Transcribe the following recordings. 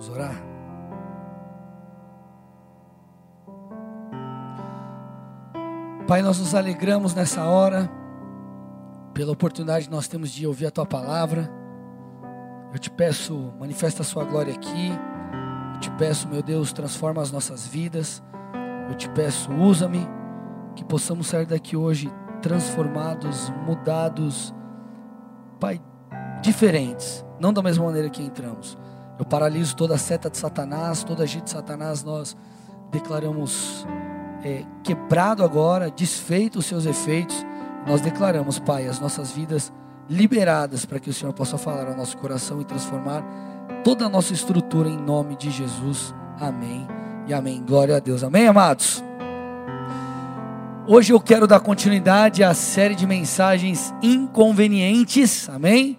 Vamos orar? Pai, nós nos alegramos nessa hora, pela oportunidade que nós temos de ouvir a Tua palavra. Eu te peço, manifesta a Sua glória aqui. Eu te peço, meu Deus, transforma as nossas vidas. Eu te peço, usa-me, que possamos sair daqui hoje transformados, mudados, Pai, diferentes, não da mesma maneira que entramos. Eu paraliso toda a seta de Satanás, toda a agir de Satanás, nós declaramos é, quebrado agora, desfeito os seus efeitos. Nós declaramos, Pai, as nossas vidas liberadas para que o Senhor possa falar ao nosso coração e transformar toda a nossa estrutura em nome de Jesus. Amém e amém. Glória a Deus. Amém, amados? Hoje eu quero dar continuidade à série de mensagens inconvenientes. Amém?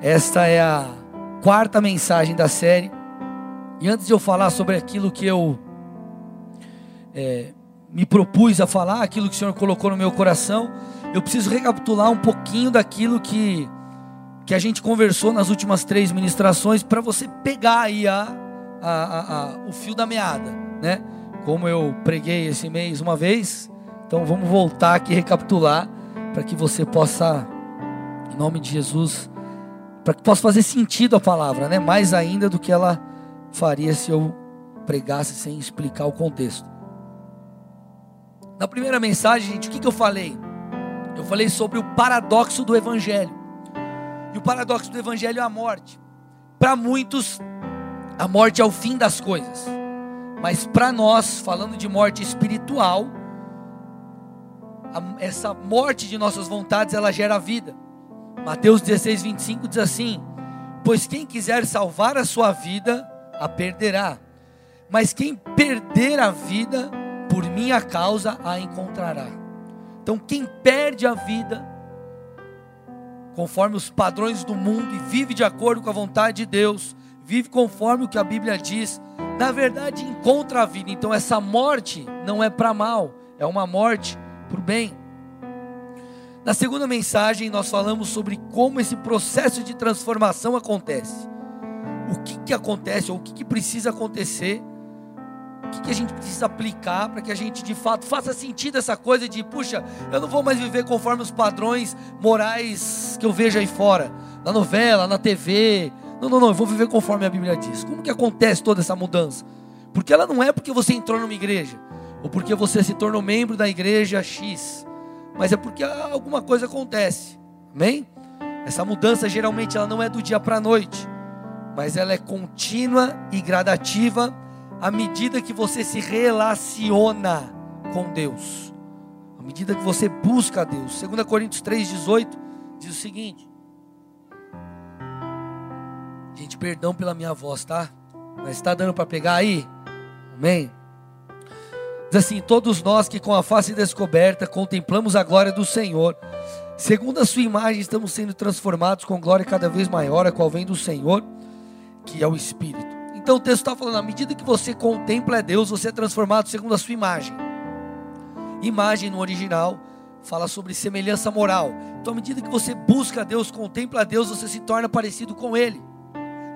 Esta é a quarta mensagem da série. E antes de eu falar sobre aquilo que eu é, me propus a falar, aquilo que o Senhor colocou no meu coração, eu preciso recapitular um pouquinho daquilo que, que a gente conversou nas últimas três ministrações, para você pegar aí a, a, a, o fio da meada, né? Como eu preguei esse mês uma vez, então vamos voltar aqui recapitular, para que você possa, em nome de Jesus, para que possa fazer sentido a palavra, né? Mais ainda do que ela faria se eu pregasse sem explicar o contexto. Na primeira mensagem, gente, o que, que eu falei? Eu falei sobre o paradoxo do Evangelho. E o paradoxo do Evangelho é a morte. Para muitos, a morte é o fim das coisas. Mas para nós, falando de morte espiritual, essa morte de nossas vontades, ela gera vida. Mateus 16, 25 diz assim: Pois quem quiser salvar a sua vida, a perderá. Mas quem perder a vida, por minha causa, a encontrará. Então, quem perde a vida, conforme os padrões do mundo e vive de acordo com a vontade de Deus, vive conforme o que a Bíblia diz, na verdade encontra a vida. Então, essa morte não é para mal, é uma morte para o bem. Na segunda mensagem, nós falamos sobre como esse processo de transformação acontece. O que, que acontece, ou o que, que precisa acontecer, o que, que a gente precisa aplicar para que a gente de fato faça sentido essa coisa de, puxa, eu não vou mais viver conforme os padrões morais que eu vejo aí fora, na novela, na TV. Não, não, não, eu vou viver conforme a Bíblia diz. Como que acontece toda essa mudança? Porque ela não é porque você entrou numa igreja, ou porque você se tornou membro da igreja X mas é porque alguma coisa acontece. Amém? Essa mudança geralmente ela não é do dia para a noite, mas ela é contínua e gradativa à medida que você se relaciona com Deus. À medida que você busca a Deus. 2 Coríntios 3:18 diz o seguinte: Gente, perdão pela minha voz, tá? Mas está dando para pegar aí? Amém? Diz assim: Todos nós que com a face descoberta contemplamos a glória do Senhor, segundo a Sua imagem, estamos sendo transformados com glória cada vez maior, a qual vem do Senhor, que é o Espírito. Então o texto está falando: à medida que você contempla Deus, você é transformado segundo a Sua imagem. Imagem no original fala sobre semelhança moral. Então, à medida que você busca a Deus, contempla Deus, você se torna parecido com Ele.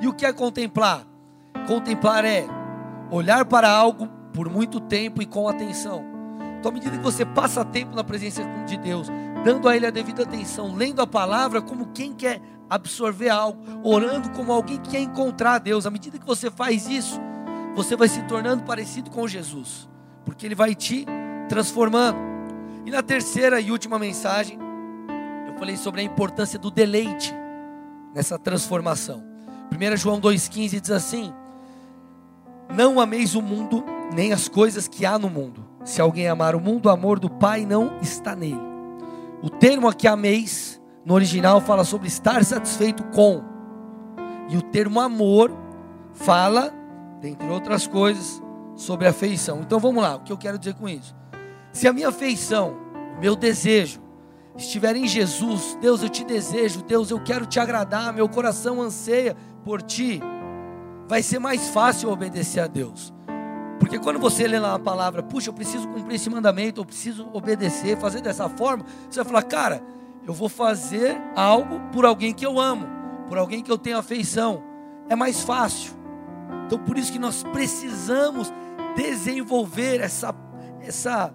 E o que é contemplar? Contemplar é olhar para algo por muito tempo e com atenção. Então, à medida que você passa tempo na presença de Deus, dando a Ele a devida atenção, lendo a palavra como quem quer absorver algo, orando como alguém que quer encontrar Deus, à medida que você faz isso, você vai se tornando parecido com Jesus, porque Ele vai te transformando. E na terceira e última mensagem, eu falei sobre a importância do deleite nessa transformação. 1 João 2,15 diz assim: Não ameis o mundo nem as coisas que há no mundo. Se alguém amar o mundo, o amor do Pai não está nele. O termo aqui ameis, no original, fala sobre estar satisfeito com. E o termo amor fala, dentre outras coisas, sobre afeição. Então vamos lá, o que eu quero dizer com isso? Se a minha afeição, o meu desejo, estiver em Jesus, Deus, eu te desejo, Deus, eu quero te agradar, meu coração anseia por ti, vai ser mais fácil obedecer a Deus. Porque quando você lê lá a palavra, puxa, eu preciso cumprir esse mandamento, eu preciso obedecer, fazer dessa forma, você vai falar, cara, eu vou fazer algo por alguém que eu amo, por alguém que eu tenho afeição. É mais fácil. Então por isso que nós precisamos desenvolver essa essa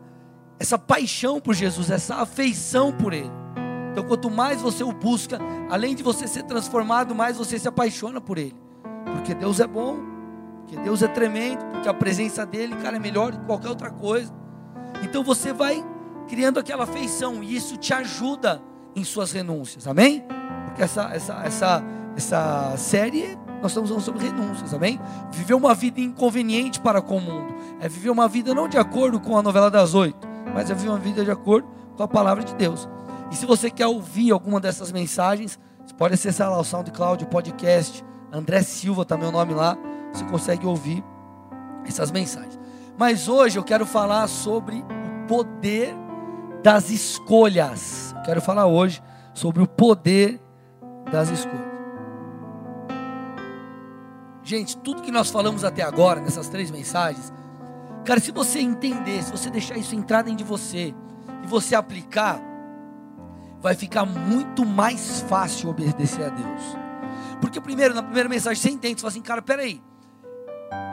essa paixão por Jesus, essa afeição por ele. Então quanto mais você o busca, além de você ser transformado, mais você se apaixona por ele. Porque Deus é bom, porque Deus é tremendo, porque a presença dele, cara, é melhor que qualquer outra coisa. Então você vai criando aquela afeição e isso te ajuda em suas renúncias. Amém? Porque essa essa essa essa série nós estamos falando sobre renúncias, amém? Viver uma vida inconveniente para com o mundo. É viver uma vida não de acordo com a novela das oito, mas é viver uma vida de acordo com a palavra de Deus. E se você quer ouvir alguma dessas mensagens, você pode acessar lá o SoundCloud, o podcast. André Silva está meu nome lá. Você consegue ouvir essas mensagens. Mas hoje eu quero falar sobre o poder das escolhas. Eu quero falar hoje sobre o poder das escolhas. Gente, tudo que nós falamos até agora, nessas três mensagens, cara, se você entender, se você deixar isso entrar dentro de você e você aplicar, vai ficar muito mais fácil obedecer a Deus. Porque primeiro, na primeira mensagem, você entende, você fala assim, cara, peraí.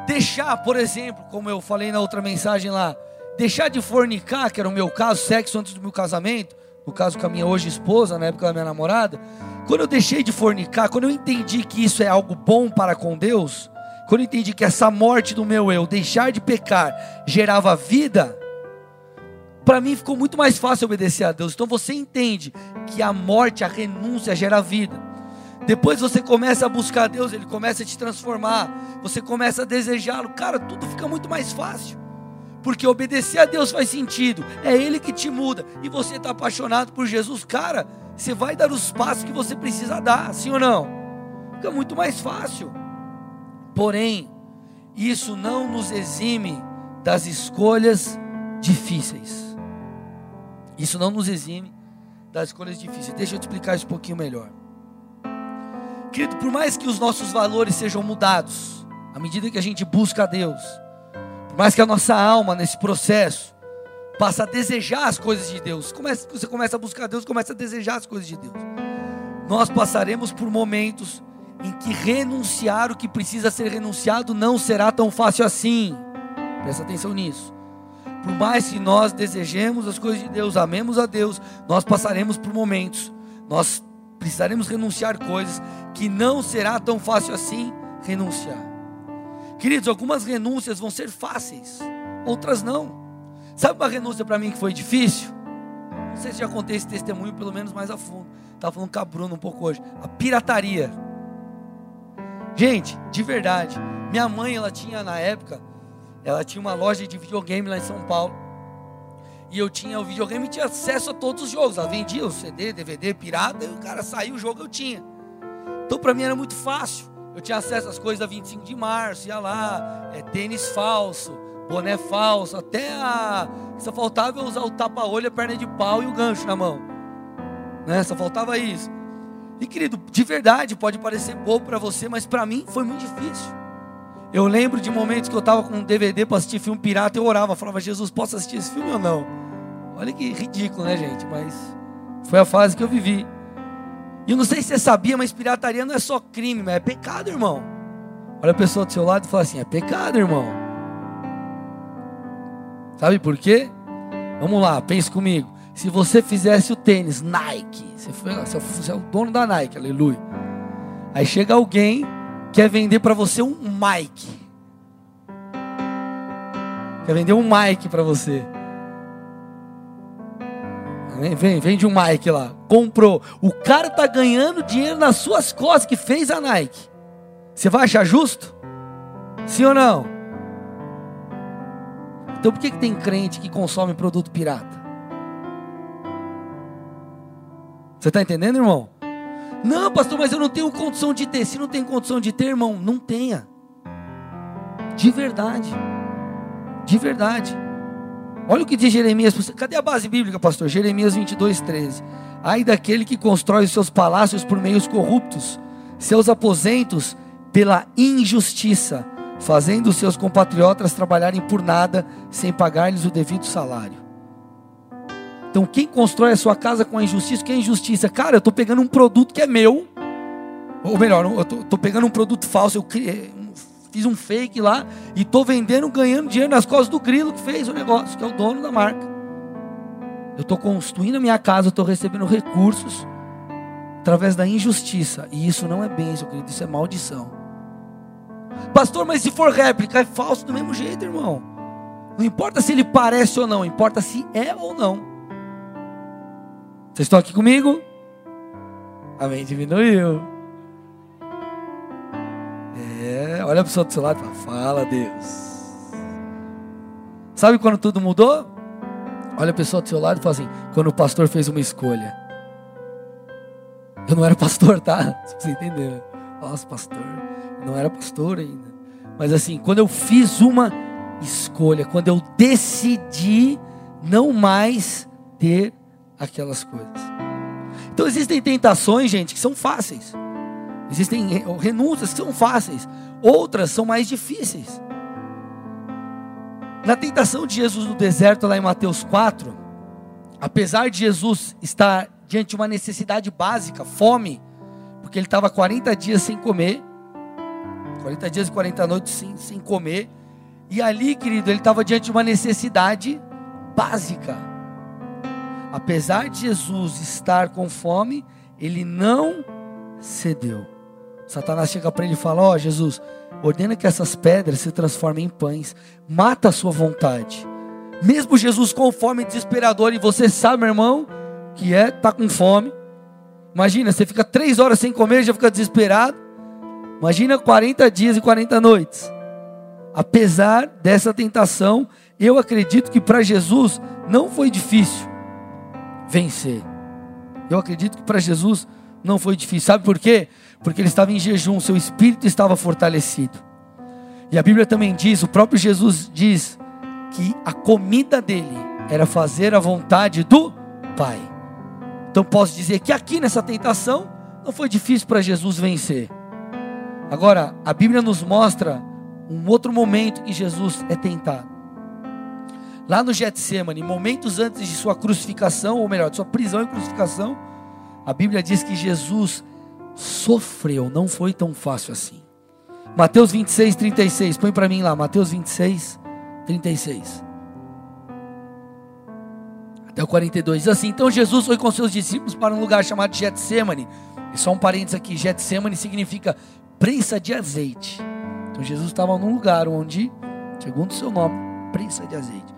Deixar, por exemplo, como eu falei na outra mensagem lá, deixar de fornicar, que era o meu caso, sexo antes do meu casamento, no caso com a minha hoje esposa, na época da minha namorada, quando eu deixei de fornicar, quando eu entendi que isso é algo bom para com Deus, quando eu entendi que essa morte do meu eu, deixar de pecar, gerava vida, para mim ficou muito mais fácil obedecer a Deus. Então você entende que a morte, a renúncia gera vida. Depois você começa a buscar Deus, Ele começa a te transformar, você começa a desejá-lo, cara, tudo fica muito mais fácil. Porque obedecer a Deus faz sentido, é Ele que te muda, e você está apaixonado por Jesus, cara, você vai dar os passos que você precisa dar, sim ou não? Fica muito mais fácil. Porém, isso não nos exime das escolhas difíceis. Isso não nos exime das escolhas difíceis. Deixa eu te explicar isso um pouquinho melhor. Querido, por mais que os nossos valores sejam mudados, à medida que a gente busca a Deus, por mais que a nossa alma nesse processo passa a desejar as coisas de Deus. Começa, você começa a buscar Deus, começa a desejar as coisas de Deus. Nós passaremos por momentos em que renunciar o que precisa ser renunciado não será tão fácil assim. Presta atenção nisso. Por mais que nós desejemos as coisas de Deus, amemos a Deus, nós passaremos por momentos, nós precisaremos renunciar coisas que não será tão fácil assim renunciar. Queridos, algumas renúncias vão ser fáceis, outras não. Sabe uma renúncia para mim que foi difícil? Não sei se já contei esse testemunho, pelo menos mais a fundo. Estava falando com a Bruna um pouco hoje. A pirataria. Gente, de verdade. Minha mãe, ela tinha na época, ela tinha uma loja de videogame lá em São Paulo. E eu tinha o videogame e tinha acesso a todos os jogos. Ela vendia o CD, DVD, pirata, o cara saiu o jogo eu tinha. Então para mim era muito fácil. Eu tinha acesso às coisas da 25 de março, ia lá, é, tênis falso, boné falso, até a. Só faltava eu usar o tapa-olho, a perna de pau e o gancho na mão. Né? Só faltava isso. E querido, de verdade, pode parecer bobo para você, mas para mim foi muito difícil. Eu lembro de momentos que eu estava com um DVD para assistir filme pirata, eu orava, falava, Jesus, posso assistir esse filme ou não? Olha que ridículo, né, gente? Mas foi a fase que eu vivi. E eu não sei se você sabia, mas pirataria não é só crime, mas é pecado, irmão. Olha a pessoa do seu lado e fala assim: é pecado, irmão. Sabe por quê? Vamos lá, pense comigo. Se você fizesse o tênis Nike, você, foi, você é o dono da Nike, aleluia. Aí chega alguém quer vender para você um Mike. Quer vender um Mike para você. Vem, vem, vende um Mike lá. Comprou. O cara tá ganhando dinheiro nas suas costas que fez a Nike. Você vai achar justo? Sim ou não? Então por que, que tem crente que consome produto pirata? Você está entendendo, irmão? Não, pastor, mas eu não tenho condição de ter. Se não tem condição de ter, irmão, não tenha. De verdade. De verdade. Olha o que diz Jeremias. Cadê a base bíblica, pastor? Jeremias 22, 13. Ai daquele que constrói os seus palácios por meios corruptos, seus aposentos pela injustiça fazendo os seus compatriotas trabalharem por nada, sem pagar-lhes o devido salário. Então, quem constrói a sua casa com a injustiça, que é injustiça? Cara, eu estou pegando um produto que é meu, ou melhor, eu estou pegando um produto falso, eu criei, fiz um fake lá e estou vendendo, ganhando dinheiro nas costas do grilo que fez o negócio, que é o dono da marca. Eu estou construindo a minha casa, estou recebendo recursos através da injustiça. E isso não é bênção, querido, isso é maldição. Pastor, mas se for réplica, é falso do mesmo jeito, irmão. Não importa se ele parece ou não, importa se é ou não. Vocês estão aqui comigo? Amém, diminuiu. É, olha a pessoa do seu lado e fala, fala Deus. Sabe quando tudo mudou? Olha a pessoa do seu lado e fala assim, quando o pastor fez uma escolha. Eu não era pastor, tá? Você entendeu? Nossa, pastor. Não era pastor ainda. Mas assim, quando eu fiz uma escolha, quando eu decidi não mais ter aquelas coisas. Então existem tentações, gente, que são fáceis. Existem renúncias que são fáceis, outras são mais difíceis. Na tentação de Jesus no deserto, lá em Mateus 4, apesar de Jesus estar diante de uma necessidade básica, fome, porque ele estava 40 dias sem comer, 40 dias e 40 noites sem, sem comer, e ali, querido, ele estava diante de uma necessidade básica. Apesar de Jesus estar com fome, ele não cedeu. Satanás chega para ele e fala: Ó oh, Jesus, ordena que essas pedras se transformem em pães, mata a sua vontade. Mesmo Jesus com fome desesperador, e você sabe, meu irmão, que é tá com fome. Imagina, você fica três horas sem comer e já fica desesperado. Imagina 40 dias e 40 noites. Apesar dessa tentação, eu acredito que para Jesus não foi difícil vencer. Eu acredito que para Jesus não foi difícil. Sabe por quê? Porque ele estava em jejum, seu espírito estava fortalecido. E a Bíblia também diz, o próprio Jesus diz, que a comida dele era fazer a vontade do Pai. Então posso dizer que aqui nessa tentação não foi difícil para Jesus vencer. Agora, a Bíblia nos mostra um outro momento que Jesus é tentado. Lá no Getsemane, momentos antes de sua crucificação, ou melhor, de sua prisão e crucificação, a Bíblia diz que Jesus sofreu, não foi tão fácil assim. Mateus 26, 36, põe para mim lá, Mateus 26, 36. Até o 42. Assim, então Jesus foi com seus discípulos para um lugar chamado Getsemane. E só um parênteses aqui, Getsemane significa prensa de azeite. Então Jesus estava num lugar onde, segundo o seu nome, prensa de azeite.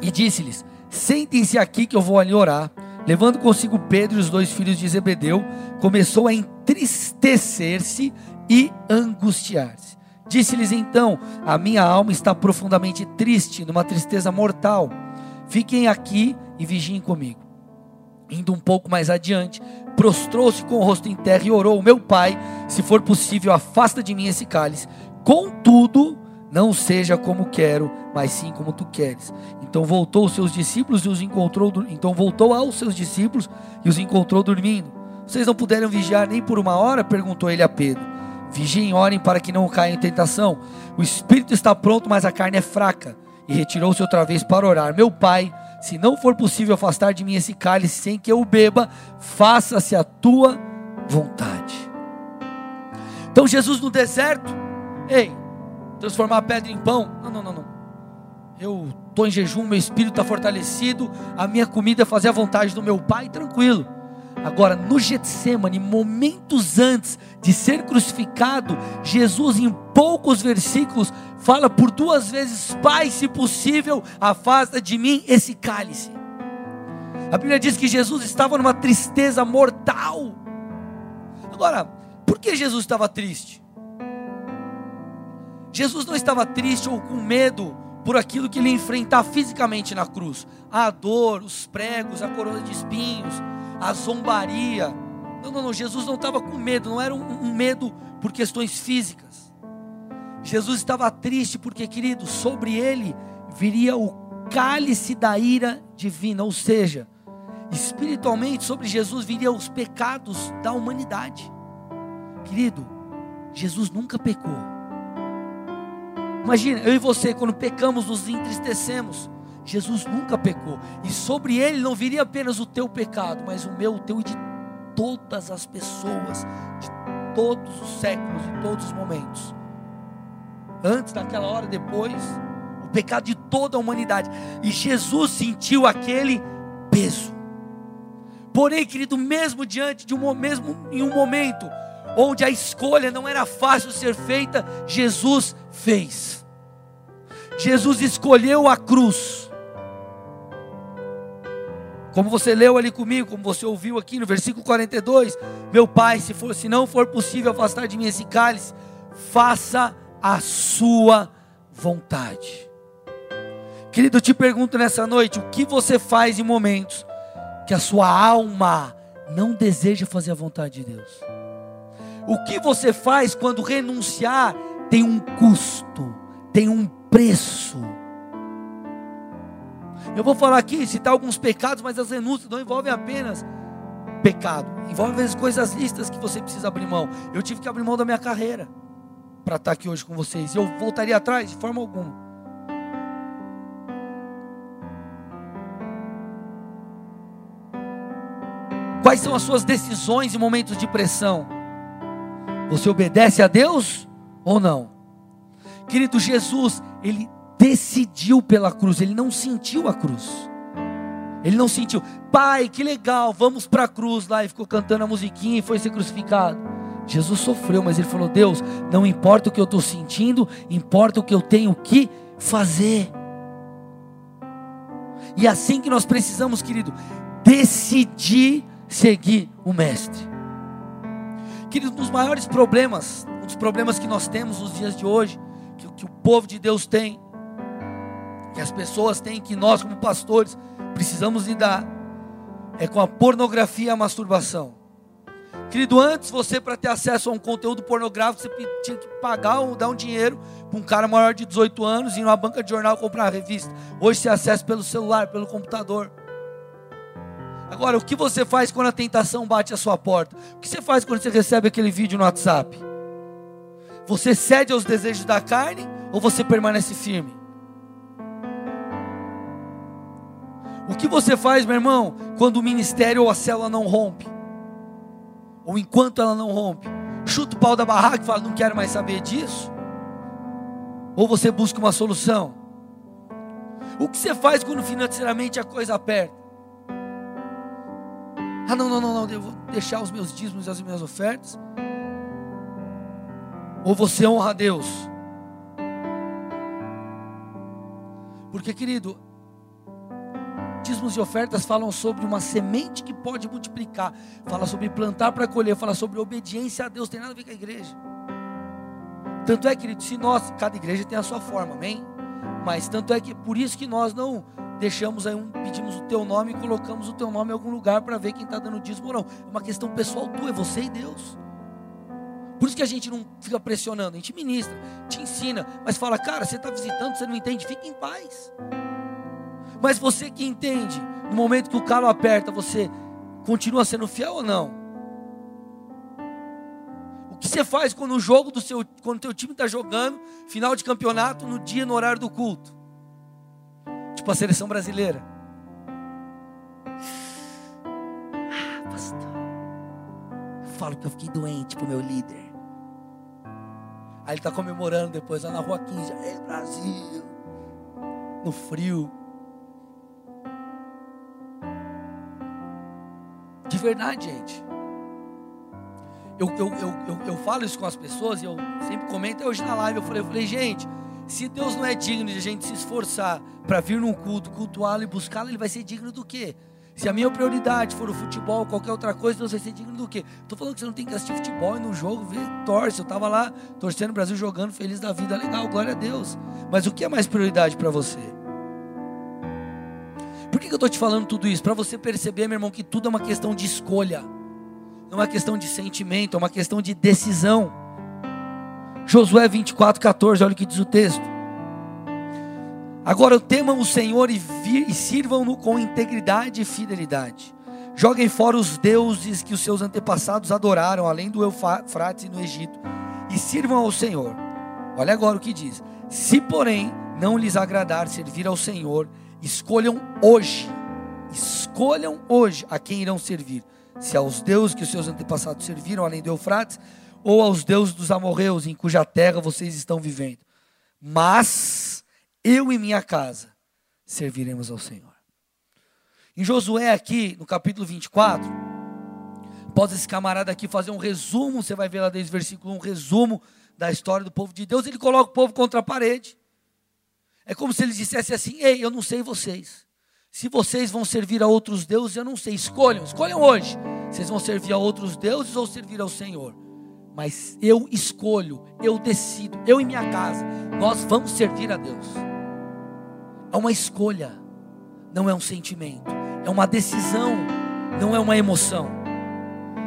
E disse-lhes: Sentem-se aqui que eu vou ali orar. Levando consigo Pedro e os dois filhos de Zebedeu, começou a entristecer-se e angustiar-se. Disse-lhes então: A minha alma está profundamente triste, numa tristeza mortal. Fiquem aqui e vigiem comigo. Indo um pouco mais adiante, prostrou-se com o rosto em terra e orou: Meu pai, se for possível, afasta de mim esse cálice. Contudo, não seja como quero, mas sim como tu queres. Então voltou aos seus discípulos e os encontrou. Então voltou aos seus discípulos e os encontrou dormindo. Vocês não puderam vigiar nem por uma hora? perguntou ele a Pedro. Vigiem orem para que não caiam em tentação. O espírito está pronto, mas a carne é fraca. E retirou-se outra vez para orar. Meu pai, se não for possível afastar de mim esse cálice sem que eu o beba, faça-se a tua vontade. Então Jesus no deserto, ei, transformar a pedra em pão. Não, não, não, não. Eu estou em jejum, meu espírito está fortalecido, a minha comida é fazer a vontade do meu pai, tranquilo. Agora, no Getsemane, momentos antes de ser crucificado, Jesus, em poucos versículos, fala por duas vezes: Pai, se possível, afasta de mim esse cálice. A Bíblia diz que Jesus estava numa tristeza mortal. Agora, por que Jesus estava triste? Jesus não estava triste ou com medo por aquilo que ele enfrentar fisicamente na cruz: a dor, os pregos, a coroa de espinhos a zombaria. Não, não, não. Jesus não estava com medo, não era um, um medo por questões físicas. Jesus estava triste porque, querido, sobre ele viria o cálice da ira divina, ou seja, espiritualmente sobre Jesus viria os pecados da humanidade. Querido, Jesus nunca pecou. Imagina, eu e você, quando pecamos, nos entristecemos. Jesus nunca pecou. E sobre ele não viria apenas o teu pecado, mas o meu, o teu e de todas as pessoas, de todos os séculos, de todos os momentos. antes, naquela hora, depois, o pecado de toda a humanidade. E Jesus sentiu aquele peso. Porém, querido, mesmo diante de um mesmo em um momento onde a escolha não era fácil ser feita, Jesus fez. Jesus escolheu a cruz. Como você leu ali comigo, como você ouviu aqui no versículo 42, meu Pai, se for, se não for possível afastar de mim esse cálice, faça a sua vontade. Querido, eu te pergunto nessa noite, o que você faz em momentos que a sua alma não deseja fazer a vontade de Deus. O que você faz quando renunciar tem um custo, tem um preço. Eu vou falar aqui, citar alguns pecados, mas as renúncias não envolvem apenas pecado, envolvem as coisas listas que você precisa abrir mão. Eu tive que abrir mão da minha carreira para estar aqui hoje com vocês. Eu voltaria atrás de forma alguma. Quais são as suas decisões em momentos de pressão? Você obedece a Deus ou não? Querido Jesus, ele decidiu pela cruz, ele não sentiu a cruz. Ele não sentiu, pai, que legal, vamos para a cruz lá e ficou cantando a musiquinha e foi ser crucificado. Jesus sofreu, mas ele falou: Deus, não importa o que eu estou sentindo, importa o que eu tenho que fazer. E é assim que nós precisamos, querido, decidir seguir o Mestre. Querido, um dos maiores problemas, um dos problemas que nós temos nos dias de hoje, que, que o povo de Deus tem, que as pessoas têm, que nós, como pastores, precisamos lidar, é com a pornografia e a masturbação. Querido, antes você, para ter acesso a um conteúdo pornográfico, você tinha que pagar ou dar um dinheiro para um cara maior de 18 anos e ir numa banca de jornal comprar uma revista. Hoje você acessa pelo celular, pelo computador. Agora, o que você faz quando a tentação bate a sua porta? O que você faz quando você recebe aquele vídeo no WhatsApp? Você cede aos desejos da carne ou você permanece firme? O que você faz, meu irmão, quando o ministério ou a célula não rompe? Ou enquanto ela não rompe? Chuta o pau da barraca e fala: Não quero mais saber disso? Ou você busca uma solução? O que você faz quando financeiramente a coisa aperta? Ah, não, não, não, não, eu vou deixar os meus dízimos e as minhas ofertas. Ou você honra a Deus. Porque, querido, dízimos e ofertas falam sobre uma semente que pode multiplicar, fala sobre plantar para colher, fala sobre obediência a Deus, tem nada a ver com a igreja. Tanto é, querido, se nós, cada igreja tem a sua forma, amém? Mas tanto é que por isso que nós não deixamos aí um, pedimos o teu nome e colocamos o teu nome em algum lugar para ver quem está dando dízimo ou não. É uma questão pessoal tua, é você e Deus. Por isso que a gente não fica pressionando, a gente ministra, te ensina, mas fala, cara, você está visitando, você não entende, fica em paz. Mas você que entende, no momento que o calo aperta, você continua sendo fiel ou não? O que você faz quando o jogo do seu, quando o teu time está jogando, final de campeonato, no dia, no horário do culto? Tipo a seleção brasileira. Ah, pastor. Eu falo que eu fiquei doente pro meu líder. Aí ele está comemorando depois lá na rua 15. Ei, Brasil! No frio. De verdade, gente. Eu, eu, eu, eu, falo isso com as pessoas e eu sempre comento. Hoje na live eu falei, eu falei, gente, se Deus não é digno de a gente se esforçar para vir num culto, cultuá-lo e buscá-lo, ele vai ser digno do quê? Se a minha prioridade for o futebol, qualquer outra coisa, Deus vai ser digno do quê? Estou falando que você não tem que assistir futebol e no jogo, ver, torce. Eu estava lá torcendo o Brasil jogando, feliz da vida, legal, glória a Deus. Mas o que é mais prioridade para você? Por que, que eu estou te falando tudo isso? Para você perceber, meu irmão, que tudo é uma questão de escolha, não é uma questão de sentimento, é uma questão de decisão. Josué 24, 14, olha o que diz o texto. Agora temam o Senhor e, e sirvam-no com integridade e fidelidade. Joguem fora os deuses que os seus antepassados adoraram, além do Eufrates e no Egito, e sirvam ao Senhor. Olha agora o que diz: Se, porém, não lhes agradar servir ao Senhor, escolham hoje, escolham hoje a quem irão servir. Se aos deuses que os seus antepassados serviram, além do Eufrates, ou aos deuses dos amorreus em cuja terra vocês estão vivendo. mas eu e minha casa serviremos ao Senhor. Em Josué, aqui no capítulo 24, após esse camarada aqui fazer um resumo, você vai ver lá desde o versículo 1, um resumo da história do povo de Deus, ele coloca o povo contra a parede. É como se ele dissesse assim: Ei, eu não sei vocês. Se vocês vão servir a outros deuses, eu não sei. Escolham, escolham hoje. Vocês vão servir a outros deuses ou servir ao Senhor? Mas eu escolho, eu decido, eu e minha casa, nós vamos servir a Deus. É uma escolha, não é um sentimento, é uma decisão, não é uma emoção.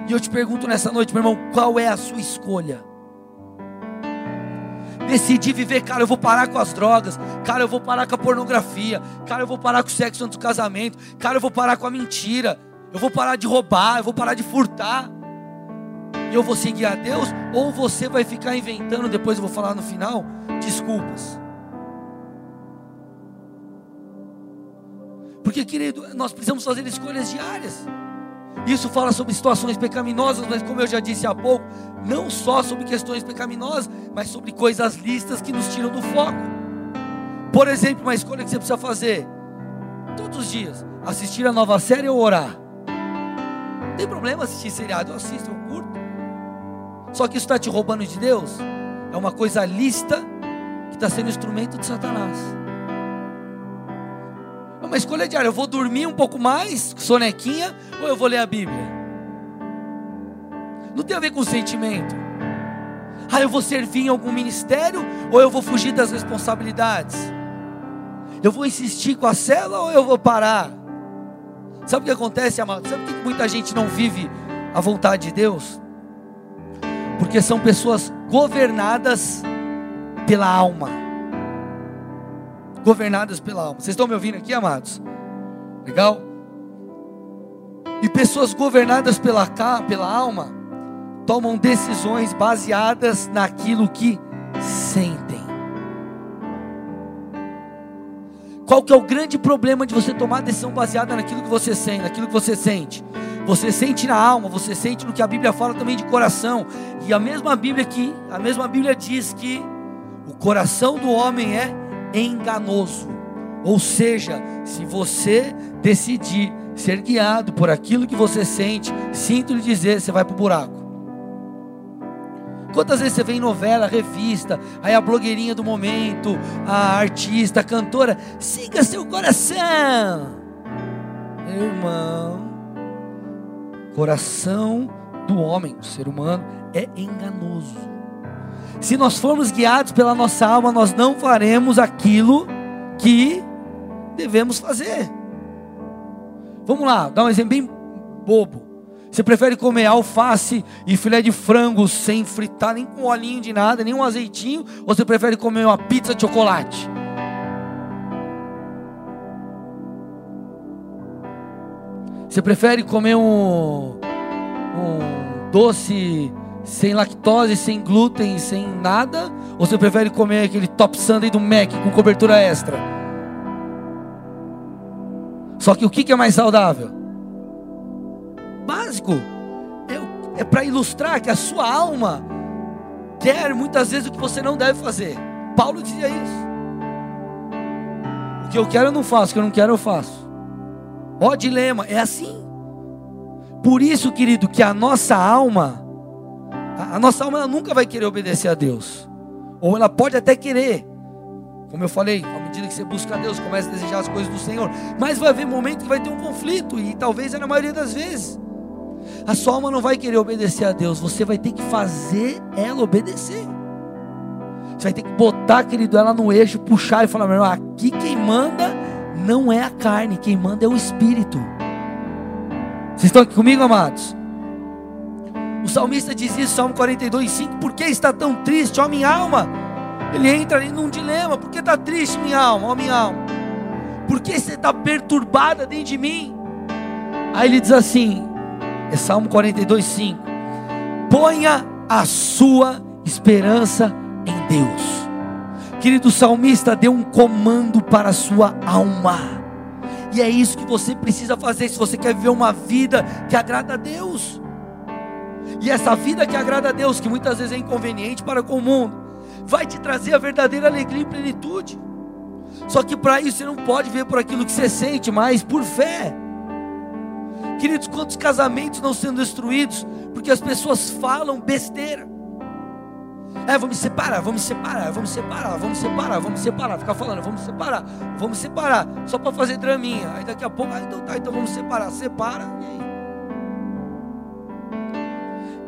E eu te pergunto nessa noite, meu irmão, qual é a sua escolha? Decidi viver, cara, eu vou parar com as drogas, cara, eu vou parar com a pornografia, cara, eu vou parar com o sexo antes do casamento, cara, eu vou parar com a mentira, eu vou parar de roubar, eu vou parar de furtar. E eu vou seguir a Deus, ou você vai ficar inventando, depois eu vou falar no final, desculpas. Porque, querido, nós precisamos fazer escolhas diárias. Isso fala sobre situações pecaminosas, mas como eu já disse há pouco, não só sobre questões pecaminosas, mas sobre coisas listas que nos tiram do foco. Por exemplo, uma escolha que você precisa fazer todos os dias: assistir a nova série ou orar. Não tem problema assistir seriado, eu assisto, eu curto. Só que isso está te roubando de Deus. É uma coisa lista que está sendo instrumento de Satanás. Uma escolha diária. Eu vou dormir um pouco mais, sonequinha, ou eu vou ler a Bíblia? Não tem a ver com sentimento. Ah, eu vou servir em algum ministério ou eu vou fugir das responsabilidades? Eu vou insistir com a cela ou eu vou parar? Sabe o que acontece, amado? Sabe por que muita gente não vive a vontade de Deus? Porque são pessoas governadas pela alma governadas pela alma. Vocês estão me ouvindo aqui, amados? Legal? E pessoas governadas pela, pela alma tomam decisões baseadas naquilo que sentem. Qual que é o grande problema de você tomar decisão baseada naquilo que você sente, naquilo que você sente? Você sente na alma, você sente no que a Bíblia fala também de coração. E a mesma Bíblia que a mesma Bíblia diz que o coração do homem é enganoso. Ou seja, se você decidir ser guiado por aquilo que você sente, sinto lhe dizer, você vai para o buraco. Quantas vezes você vê em novela, revista, aí a blogueirinha do momento, a artista, a cantora, siga seu coração. Irmão, coração do homem, do ser humano, é enganoso. Se nós formos guiados pela nossa alma, nós não faremos aquilo que devemos fazer. Vamos lá, dar um exemplo bem bobo. Você prefere comer alface e filé de frango sem fritar, nem com olhinho de nada, nem um azeitinho? Ou você prefere comer uma pizza de chocolate? Você prefere comer um, um doce sem lactose, sem glúten, sem nada? Ou você prefere comer aquele top sundae do Mac com cobertura extra? Só que o que é mais saudável? Básico. É, é para ilustrar que a sua alma quer muitas vezes o que você não deve fazer. Paulo dizia isso. O que eu quero eu não faço, o que eu não quero eu faço. Ó dilema, é assim. Por isso, querido, que a nossa alma a, nossa alma nunca vai querer obedecer a Deus. Ou ela pode até querer. Como eu falei, à medida que você busca a Deus, começa a desejar as coisas do Senhor. Mas vai haver momento que vai ter um conflito. E talvez é na maioria das vezes. A sua alma não vai querer obedecer a Deus. Você vai ter que fazer ela obedecer. Você vai ter que botar, querido, ela no eixo, puxar e falar: meu aqui quem manda não é a carne, quem manda é o Espírito. Vocês estão aqui comigo, amados? O salmista diz isso, Salmo 42, 5. Por que está tão triste, ó minha alma? Ele entra ali num dilema. Por que está triste, minha alma, ó minha alma? Por que você está perturbada dentro de mim? Aí ele diz assim, é Salmo 42, 5. Ponha a sua esperança em Deus. Querido salmista, deu um comando para a sua alma. E é isso que você precisa fazer se você quer viver uma vida que agrada a Deus. E essa vida que agrada a Deus, que muitas vezes é inconveniente para com o mundo, vai te trazer a verdadeira alegria e plenitude. Só que para isso você não pode ver por aquilo que você sente, mas por fé. Queridos, quantos casamentos não sendo destruídos porque as pessoas falam besteira? É, vamos separar, vamos separar, vamos separar, vamos separar, vamos separar. Ficar falando, vamos separar, vamos separar, só para fazer draminha. Aí daqui a pouco, ah, então tá, então vamos separar. Separa, e aí?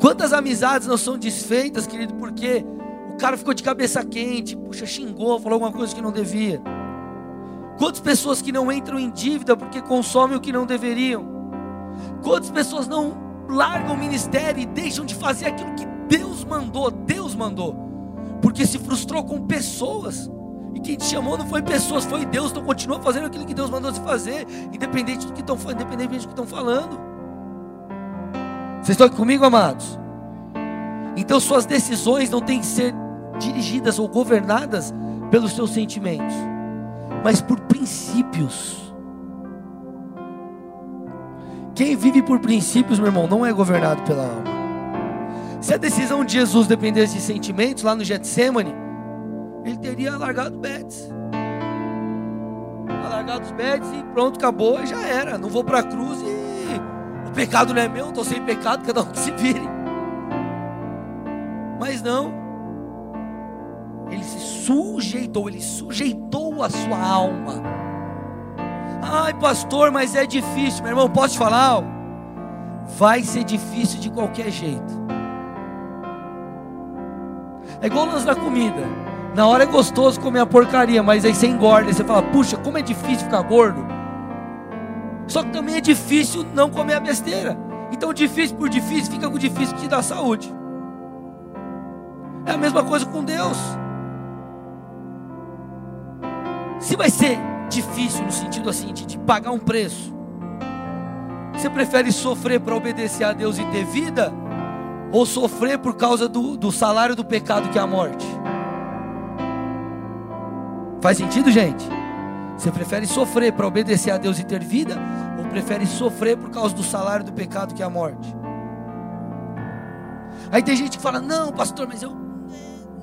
Quantas amizades não são desfeitas, querido, porque o cara ficou de cabeça quente, puxa, xingou, falou alguma coisa que não devia. Quantas pessoas que não entram em dívida porque consomem o que não deveriam? Quantas pessoas não largam o ministério e deixam de fazer aquilo que Deus mandou? Deus mandou, porque se frustrou com pessoas. E quem te chamou não foi pessoas, foi Deus. Então continua fazendo aquilo que Deus mandou se fazer, independente do que estão, independente do que estão falando. Vocês estão aqui comigo, amados? Então suas decisões não têm que ser dirigidas ou governadas pelos seus sentimentos, mas por princípios. Quem vive por princípios, meu irmão, não é governado pela alma. Se a decisão de Jesus dependesse de sentimentos, lá no Getsemane, ele teria largado Betes. Largado os Betes e pronto, acabou já era. Não vou para a cruz e pecado não é meu, estou sem pecado, cada um se vire. Mas não. Ele se sujeitou, ele sujeitou a sua alma Ai, pastor, mas é difícil. Meu irmão, posso te falar? Vai ser difícil de qualquer jeito. É igual nós na comida. Na hora é gostoso comer a porcaria, mas aí você engorda. E você fala, puxa, como é difícil ficar gordo. Só que também é difícil não comer a besteira. Então, difícil por difícil, fica com difícil que te dá saúde. É a mesma coisa com Deus. Se vai ser difícil no sentido assim de, de pagar um preço. Você prefere sofrer para obedecer a Deus e ter vida? Ou sofrer por causa do, do salário do pecado que é a morte? Faz sentido, gente? Você prefere sofrer para obedecer a Deus e ter vida? Ou prefere sofrer por causa do salário do pecado que é a morte? Aí tem gente que fala: Não, pastor, mas eu.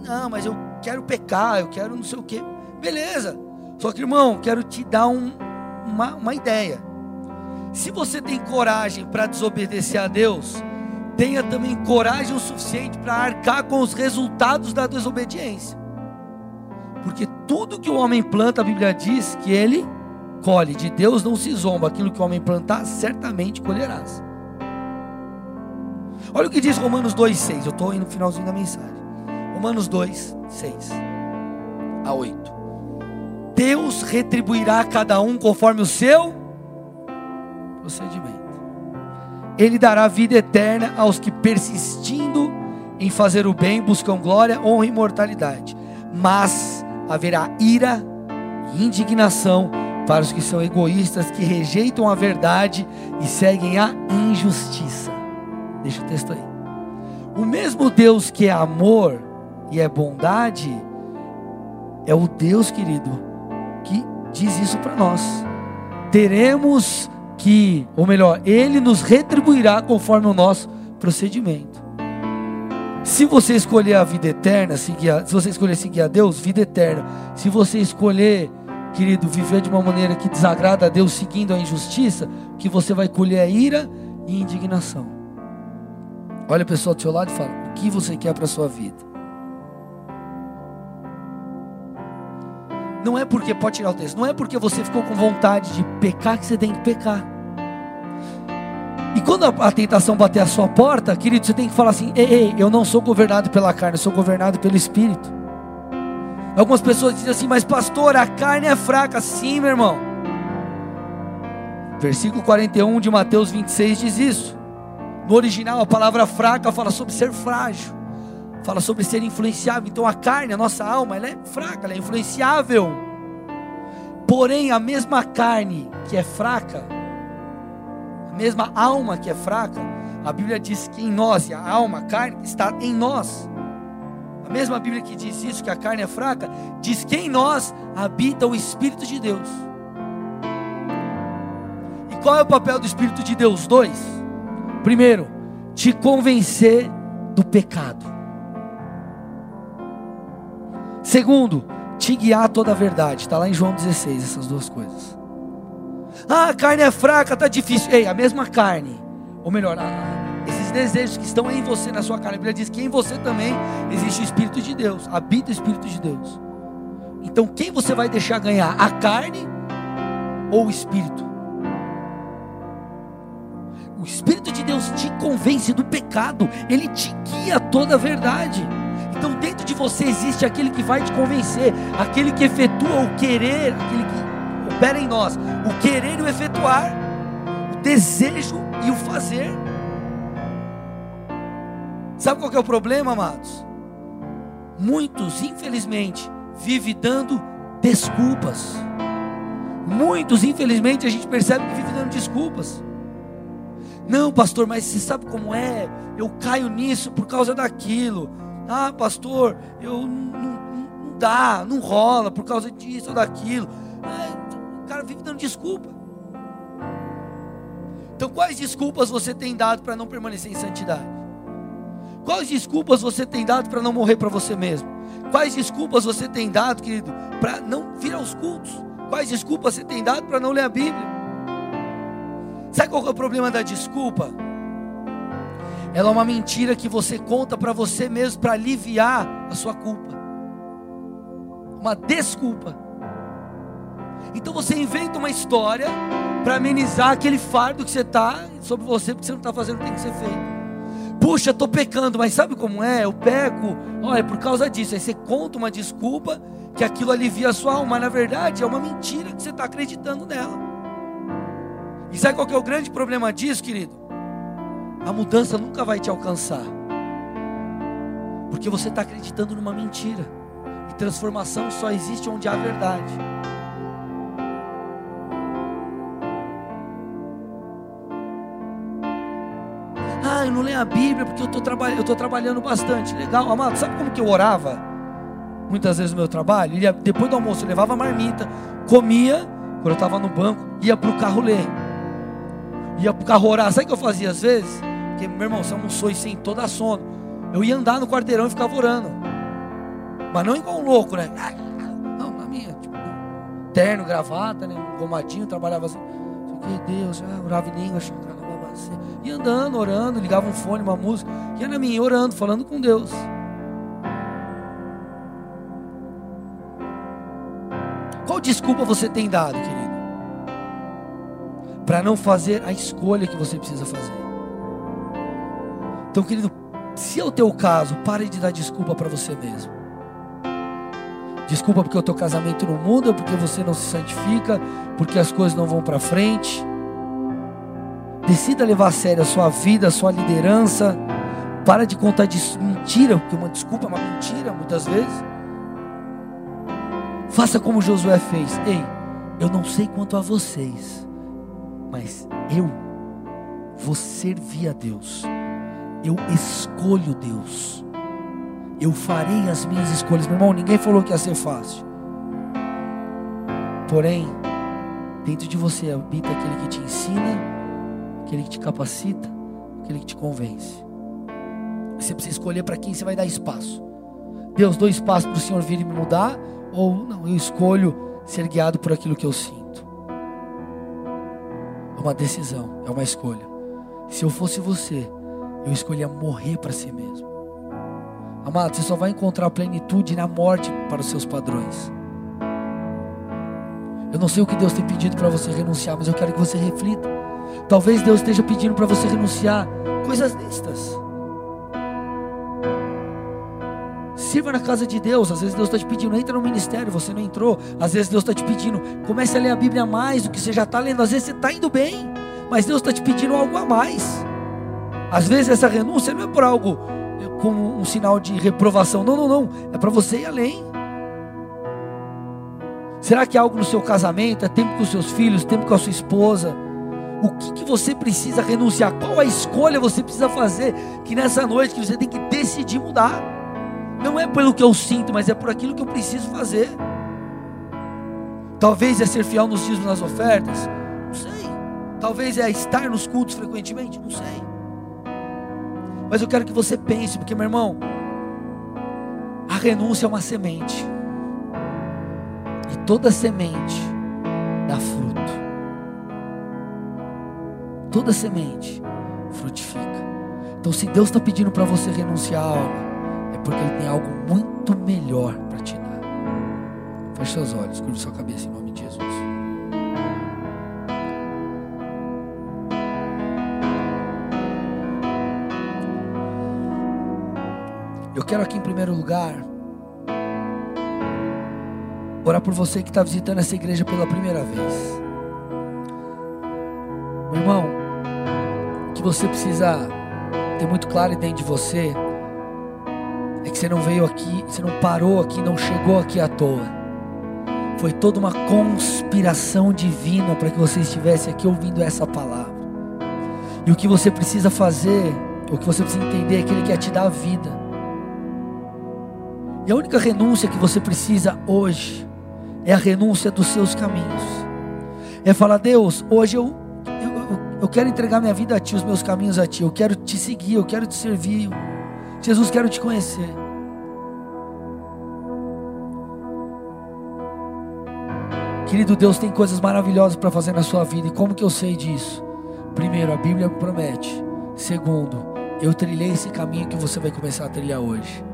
Não, mas eu quero pecar, eu quero não sei o quê. Beleza. Só que, irmão, quero te dar um, uma, uma ideia. Se você tem coragem para desobedecer a Deus, tenha também coragem o suficiente para arcar com os resultados da desobediência. Porque tudo que o homem planta, a Bíblia diz que ele colhe. De Deus não se zomba. Aquilo que o homem plantar, certamente colherás. Olha o que diz Romanos 2,6. Eu estou indo no finalzinho da mensagem. Romanos 2, 6 a 8. Deus retribuirá a cada um conforme o seu procedimento. Ele dará vida eterna aos que, persistindo em fazer o bem, buscam glória, honra e imortalidade. Mas haverá ira e indignação para os que são egoístas, que rejeitam a verdade e seguem a injustiça. Deixa o texto aí. O mesmo Deus que é amor e é bondade, é o Deus, querido, que diz isso para nós. Teremos que, ou melhor, Ele nos retribuirá conforme o nosso procedimento. Se você escolher a vida eterna, seguir a, se você escolher seguir a Deus, vida eterna. Se você escolher, querido, viver de uma maneira que desagrada a Deus, seguindo a injustiça, que você vai colher é ira e indignação. Olha a pessoa do seu lado e fala: o que você quer para a sua vida? Não é porque, pode tirar o texto, não é porque você ficou com vontade de pecar que você tem que pecar. E quando a, a tentação bater a sua porta, querido, você tem que falar assim: ei, ei, eu não sou governado pela carne, eu sou governado pelo Espírito. Algumas pessoas dizem assim, mas pastor, a carne é fraca. Sim, meu irmão. Versículo 41 de Mateus 26 diz isso. No original, a palavra fraca fala sobre ser frágil fala sobre ser influenciável. Então a carne, a nossa alma, ela é fraca, ela é influenciável. Porém, a mesma carne que é fraca, a mesma alma que é fraca, a Bíblia diz que em nós, e a alma, a carne, está em nós. A mesma Bíblia que diz isso, que a carne é fraca, diz que em nós habita o Espírito de Deus. E qual é o papel do Espírito de Deus? Dois. Primeiro, te convencer do pecado. Segundo, te guiar toda a verdade. Está lá em João 16, essas duas coisas. Ah, a carne é fraca, tá difícil. Ei, a mesma carne. Ou melhor, esses desejos que estão em você, na sua carne. A Bíblia diz que em você também existe o Espírito de Deus. Habita o Espírito de Deus. Então, quem você vai deixar ganhar? A carne ou o Espírito? O Espírito de Deus te convence do pecado, ele te guia toda a verdade. Então, dentro de você existe aquele que vai te convencer, aquele que efetua o querer, aquele que opera em nós, o querer e o efetuar, o desejo e o fazer. Sabe qual é o problema, amados? Muitos, infelizmente, vivem dando desculpas. Muitos, infelizmente, a gente percebe que vivem dando desculpas. Não, pastor, mas você sabe como é? Eu caio nisso por causa daquilo. Ah, pastor, eu não, não, não dá, não rola por causa disso ou daquilo. Cara vive dando desculpa. Então, quais desculpas você tem dado para não permanecer em santidade? Quais desculpas você tem dado para não morrer para você mesmo? Quais desculpas você tem dado, querido, para não vir aos cultos? Quais desculpas você tem dado para não ler a Bíblia? Sabe qual é o problema da desculpa? Ela é uma mentira que você conta para você mesmo para aliviar a sua culpa. Uma desculpa. Então você inventa uma história para amenizar aquele fardo que você está sobre você, porque você não está fazendo o que tem que ser feito. Puxa, estou pecando, mas sabe como é? Eu peco, olha, é por causa disso. Aí você conta uma desculpa que aquilo alivia a sua alma, mas na verdade é uma mentira que você está acreditando nela. E sabe qual é o grande problema disso, querido? A mudança nunca vai te alcançar. Porque você está acreditando numa mentira. E transformação só existe onde há verdade. Ah, eu não leio a Bíblia porque eu estou traba trabalhando bastante. Legal, amado. Sabe como que eu orava? Muitas vezes no meu trabalho. depois do almoço eu levava a marmita, comia, quando eu estava no banco, ia para o carro ler ia pro carro orar. Sabe o que eu fazia às vezes? Porque, meu irmão, você almoçou e sem toda sono. Eu ia andar no quarteirão e ficava orando. Mas não igual um louco, né? Não, na minha, tipo, terno, gravata, né? Um gomadinho, trabalhava assim. Que Deus, ah, orava em língua, ia andando, orando, ligava um fone, uma música, ia na minha, orando, falando com Deus. Qual desculpa você tem dado, querido? para não fazer a escolha que você precisa fazer. Então, querido, se é o teu caso, pare de dar desculpa para você mesmo. Desculpa porque o teu casamento não muda, porque você não se santifica, porque as coisas não vão para frente. Decida levar a sério a sua vida, a sua liderança. Para de contar de mentira, porque uma desculpa é uma mentira muitas vezes. Faça como Josué fez. Ei, eu não sei quanto a vocês, mas eu vou servir a Deus. Eu escolho Deus. Eu farei as minhas escolhas. Meu irmão, ninguém falou que ia ser fácil. Porém, dentro de você habita aquele que te ensina, aquele que te capacita, aquele que te convence. Você precisa escolher para quem você vai dar espaço. Deus, dou espaço para o Senhor vir e me mudar, ou não, eu escolho ser guiado por aquilo que eu sinto. É uma decisão, é uma escolha. Se eu fosse você, eu escolhia morrer para si mesmo. Amado, você só vai encontrar plenitude na morte para os seus padrões. Eu não sei o que Deus tem pedido para você renunciar, mas eu quero que você reflita. Talvez Deus esteja pedindo para você renunciar coisas listas. Sirva na casa de Deus. Às vezes Deus está te pedindo, entra no ministério, você não entrou. Às vezes Deus está te pedindo, comece a ler a Bíblia mais do que você já está lendo. Às vezes você está indo bem, mas Deus está te pedindo algo a mais. Às vezes essa renúncia não é por algo é, como um sinal de reprovação. Não, não, não. É para você ir além. Será que é algo no seu casamento? É tempo com os seus filhos, tempo com a sua esposa? O que, que você precisa renunciar? Qual a escolha você precisa fazer? Que nessa noite que você tem que decidir mudar. Não é pelo que eu sinto, mas é por aquilo que eu preciso fazer. Talvez é ser fiel nos dízimos nas ofertas. Não sei. Talvez é estar nos cultos frequentemente. Não sei. Mas eu quero que você pense, porque meu irmão, a renúncia é uma semente. toda semente dá fruto. Toda semente frutifica. Então, se Deus está pedindo para você renunciar a algo, é porque Ele tem algo muito melhor para te dar. Feche seus olhos, curva sua cabeça em nome de Jesus. Eu quero aqui em primeiro lugar orar por você que está visitando essa igreja pela primeira vez. Meu irmão, que você precisa ter muito claro dentro de você é que você não veio aqui, você não parou aqui, não chegou aqui à toa. Foi toda uma conspiração divina para que você estivesse aqui ouvindo essa palavra. E o que você precisa fazer, o que você precisa entender é que Ele quer te dar a vida. E a única renúncia que você precisa hoje é a renúncia dos seus caminhos. É falar, Deus, hoje eu, eu, quero entregar minha vida a Ti, os meus caminhos a Ti. Eu quero te seguir, eu quero te servir. Jesus, quero te conhecer. Querido Deus, tem coisas maravilhosas para fazer na sua vida. E como que eu sei disso? Primeiro, a Bíblia me promete. Segundo, eu trilhei esse caminho que você vai começar a trilhar hoje.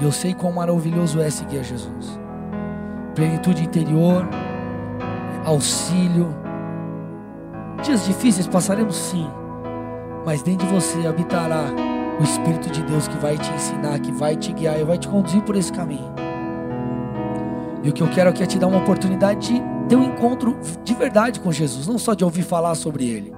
E eu sei quão maravilhoso é seguir a Jesus. Plenitude interior, auxílio. Dias difíceis passaremos sim, mas dentro de você habitará o Espírito de Deus que vai te ensinar, que vai te guiar e vai te conduzir por esse caminho. E o que eu quero aqui é te dar uma oportunidade de ter um encontro de verdade com Jesus, não só de ouvir falar sobre Ele.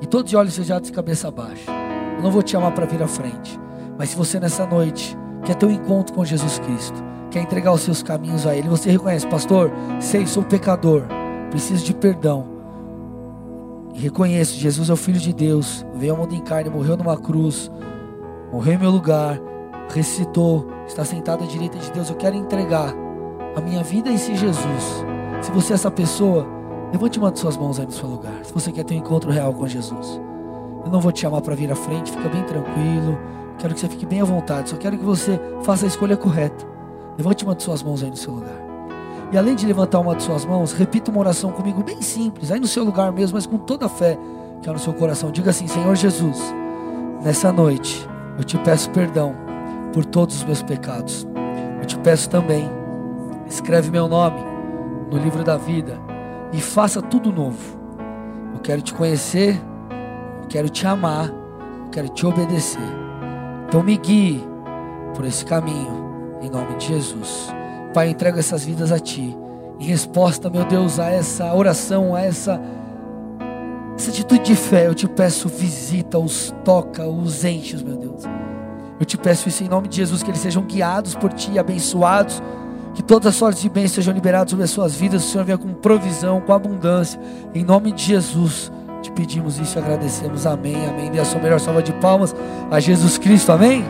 E todos de olhos fechados e cabeça baixa. Eu não vou te chamar para vir à frente, mas se você nessa noite quer ter um encontro com Jesus Cristo, quer entregar os seus caminhos a Ele, você reconhece, pastor, sei, sou pecador, preciso de perdão. E reconheço, Jesus é o Filho de Deus, veio ao mundo em carne, morreu numa cruz, morreu em meu lugar, ressuscitou, está sentado à direita de Deus. Eu quero entregar a minha vida em si, Jesus. Se você é essa pessoa, levante uma de suas mãos aí no seu lugar. Se você quer ter um encontro real com Jesus, eu não vou te chamar para vir à frente, fica bem tranquilo. Quero que você fique bem à vontade. Só quero que você faça a escolha correta. Levante uma de suas mãos aí no seu lugar. E além de levantar uma de suas mãos, repita uma oração comigo bem simples, aí no seu lugar mesmo, mas com toda a fé que há no seu coração. Diga assim: Senhor Jesus, nessa noite eu te peço perdão por todos os meus pecados. Eu te peço também, escreve meu nome no livro da vida e faça tudo novo. Eu quero te conhecer, eu quero te amar, eu quero te obedecer. Então me guie por esse caminho, em nome de Jesus. Pai, eu entrego essas vidas a Ti. Em resposta, meu Deus, a essa oração, a essa, essa atitude de fé, eu te peço, visita-os, toca, os enche, meu Deus. Eu te peço isso em nome de Jesus, que eles sejam guiados por Ti, abençoados, que todas as sortes de bens sejam liberadas sobre as suas vidas, o Senhor venha com provisão, com abundância. Em nome de Jesus, te pedimos isso e agradecemos. Amém, amém. Dê a sua melhor salva de palmas a Jesus Cristo, amém.